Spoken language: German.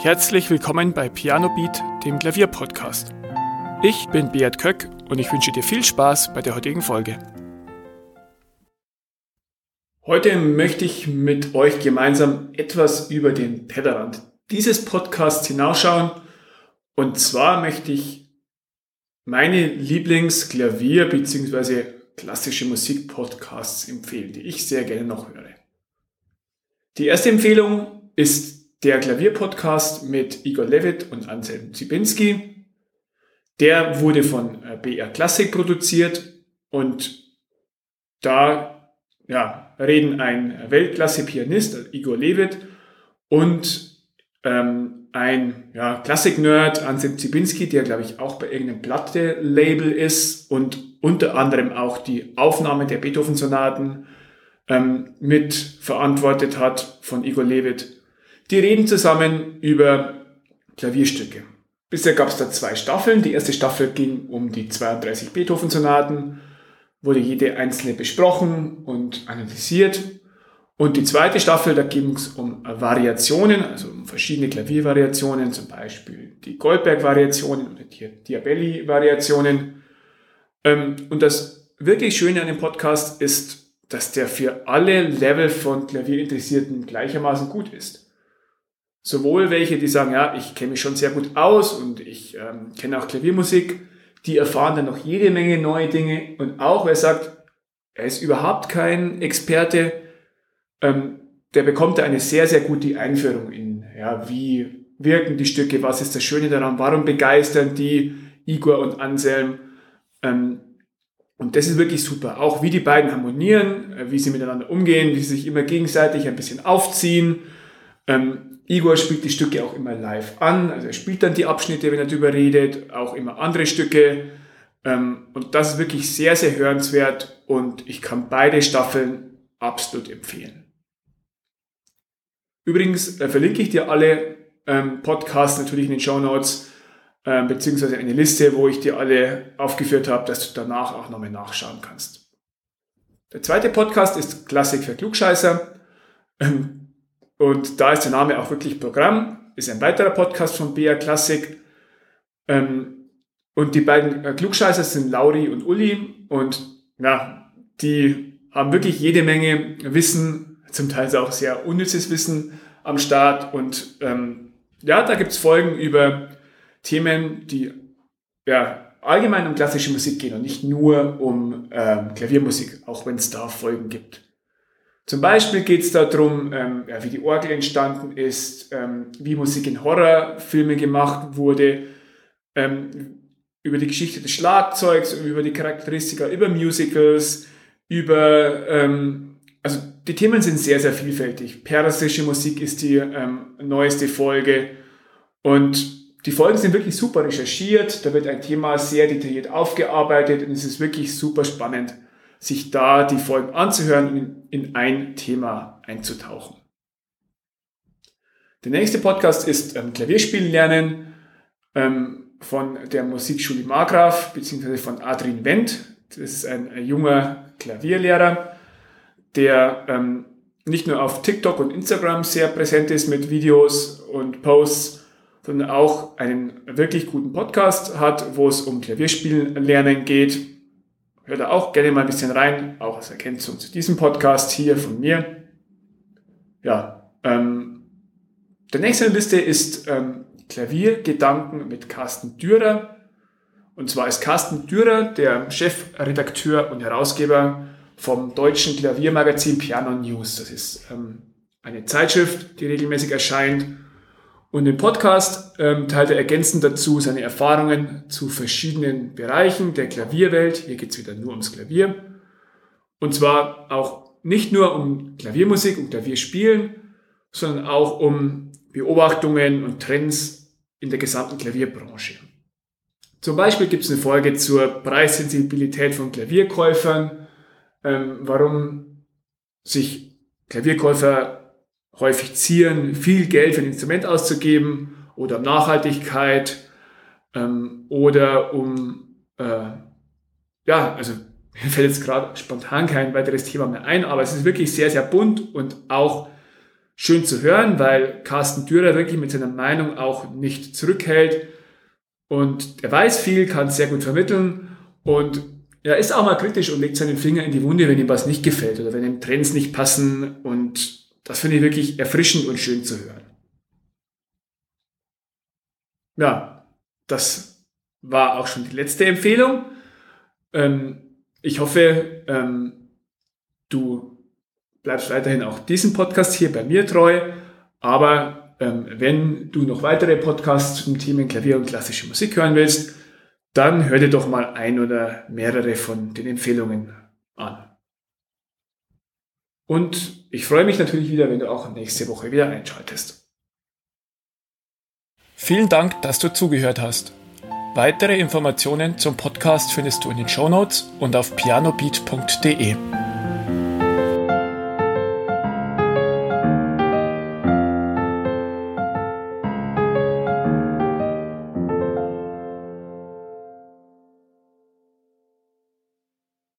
Herzlich willkommen bei Piano Beat, dem Klavierpodcast. Ich bin Beat Köck und ich wünsche dir viel Spaß bei der heutigen Folge. Heute möchte ich mit euch gemeinsam etwas über den Tellerrand dieses Podcasts hinausschauen. Und zwar möchte ich meine Lieblingsklavier- bzw. klassische Musikpodcasts empfehlen, die ich sehr gerne noch höre. Die erste Empfehlung ist der Klavierpodcast mit Igor Levitt und Anselm Zibinski. Der wurde von äh, BR Classic produziert und da ja, reden ein Weltklasse-Pianist, Igor Levitt, und ähm, ein ja, Klassik-Nerd, Anselm Zibinski, der glaube ich auch bei irgendeinem Platte-Label ist und unter anderem auch die Aufnahme der Beethoven-Sonaten ähm, mit verantwortet hat von Igor Levitt. Die reden zusammen über Klavierstücke. Bisher gab es da zwei Staffeln. Die erste Staffel ging um die 32 Beethoven-Sonaten, wurde jede einzelne besprochen und analysiert. Und die zweite Staffel, da ging es um Variationen, also um verschiedene Klaviervariationen, zum Beispiel die Goldberg-Variationen oder die Diabelli-Variationen. Ähm, und das wirklich Schöne an dem Podcast ist, dass der für alle Level von Klavierinteressierten gleichermaßen gut ist sowohl welche, die sagen, ja, ich kenne mich schon sehr gut aus und ich ähm, kenne auch Klaviermusik, die erfahren dann noch jede Menge neue Dinge und auch wer sagt, er ist überhaupt kein Experte, ähm, der bekommt da eine sehr, sehr gute Einführung in, ja, wie wirken die Stücke, was ist das Schöne daran, warum begeistern die Igor und Anselm. Ähm, und das ist wirklich super. Auch wie die beiden harmonieren, äh, wie sie miteinander umgehen, wie sie sich immer gegenseitig ein bisschen aufziehen. Ähm, Igor spielt die Stücke auch immer live an, also er spielt dann die Abschnitte, wenn er darüber redet, auch immer andere Stücke. Ähm, und das ist wirklich sehr, sehr hörenswert und ich kann beide Staffeln absolut empfehlen. Übrigens äh, verlinke ich dir alle ähm, Podcasts natürlich in den Show Notes, äh, beziehungsweise eine Liste, wo ich dir alle aufgeführt habe, dass du danach auch nochmal nachschauen kannst. Der zweite Podcast ist Klassik für Klugscheißer. Und da ist der Name auch wirklich Programm, ist ein weiterer Podcast von BR Classic. Ähm, und die beiden äh, Klugscheißer sind Lauri und Uli. Und ja, die haben wirklich jede Menge Wissen, zum Teil auch sehr unnützes Wissen am Start. Und ähm, ja, da gibt's Folgen über Themen, die ja, allgemein um klassische Musik gehen und nicht nur um ähm, Klaviermusik, auch wenn es da Folgen gibt. Zum Beispiel geht es darum, ähm, ja, wie die Orgel entstanden ist, ähm, wie Musik in Horrorfilmen gemacht wurde, ähm, über die Geschichte des Schlagzeugs, über die Charakteristika, über Musicals, über, ähm, also die Themen sind sehr, sehr vielfältig. Persische Musik ist die ähm, neueste Folge. Und die Folgen sind wirklich super recherchiert, da wird ein Thema sehr detailliert aufgearbeitet und es ist wirklich super spannend sich da die Folgen anzuhören und in ein Thema einzutauchen. Der nächste Podcast ist ähm, Klavierspielen lernen ähm, von der Musikschule Margraf bzw. von Adrian Wendt. Das ist ein, ein junger Klavierlehrer, der ähm, nicht nur auf TikTok und Instagram sehr präsent ist mit Videos und Posts, sondern auch einen wirklich guten Podcast hat, wo es um Klavierspielen lernen geht Hört da auch gerne mal ein bisschen rein, auch als Ergänzung zu diesem Podcast hier von mir. Ja, ähm, der nächste in der Liste ist ähm, Klaviergedanken mit Carsten Dürer. Und zwar ist Carsten Dürer der Chefredakteur und Herausgeber vom deutschen Klaviermagazin Piano News. Das ist ähm, eine Zeitschrift, die regelmäßig erscheint und im Podcast ähm, teilt er ergänzend dazu seine Erfahrungen zu verschiedenen Bereichen der Klavierwelt. Hier geht es wieder nur ums Klavier. Und zwar auch nicht nur um Klaviermusik und Klavierspielen, sondern auch um Beobachtungen und Trends in der gesamten Klavierbranche. Zum Beispiel gibt es eine Folge zur Preissensibilität von Klavierkäufern, ähm, warum sich Klavierkäufer häufig zieren, viel Geld für ein Instrument auszugeben oder um Nachhaltigkeit ähm, oder um, äh, ja, also mir fällt jetzt gerade spontan kein weiteres Thema mehr ein, aber es ist wirklich sehr, sehr bunt und auch schön zu hören, weil Carsten Dürer wirklich mit seiner Meinung auch nicht zurückhält. Und er weiß viel, kann sehr gut vermitteln und er ist auch mal kritisch und legt seinen Finger in die Wunde, wenn ihm was nicht gefällt oder wenn ihm Trends nicht passen. Und das finde ich wirklich erfrischend und schön zu hören. Ja, das war auch schon die letzte Empfehlung. Ähm, ich hoffe, ähm, du bleibst weiterhin auch diesen Podcast hier bei mir treu. Aber ähm, wenn du noch weitere Podcasts zum Thema Klavier und klassische Musik hören willst, dann hör dir doch mal ein oder mehrere von den Empfehlungen an. Und ich freue mich natürlich wieder, wenn du auch nächste Woche wieder einschaltest. Vielen Dank, dass du zugehört hast. Weitere Informationen zum Podcast findest du in den Show Notes und auf pianobeat.de.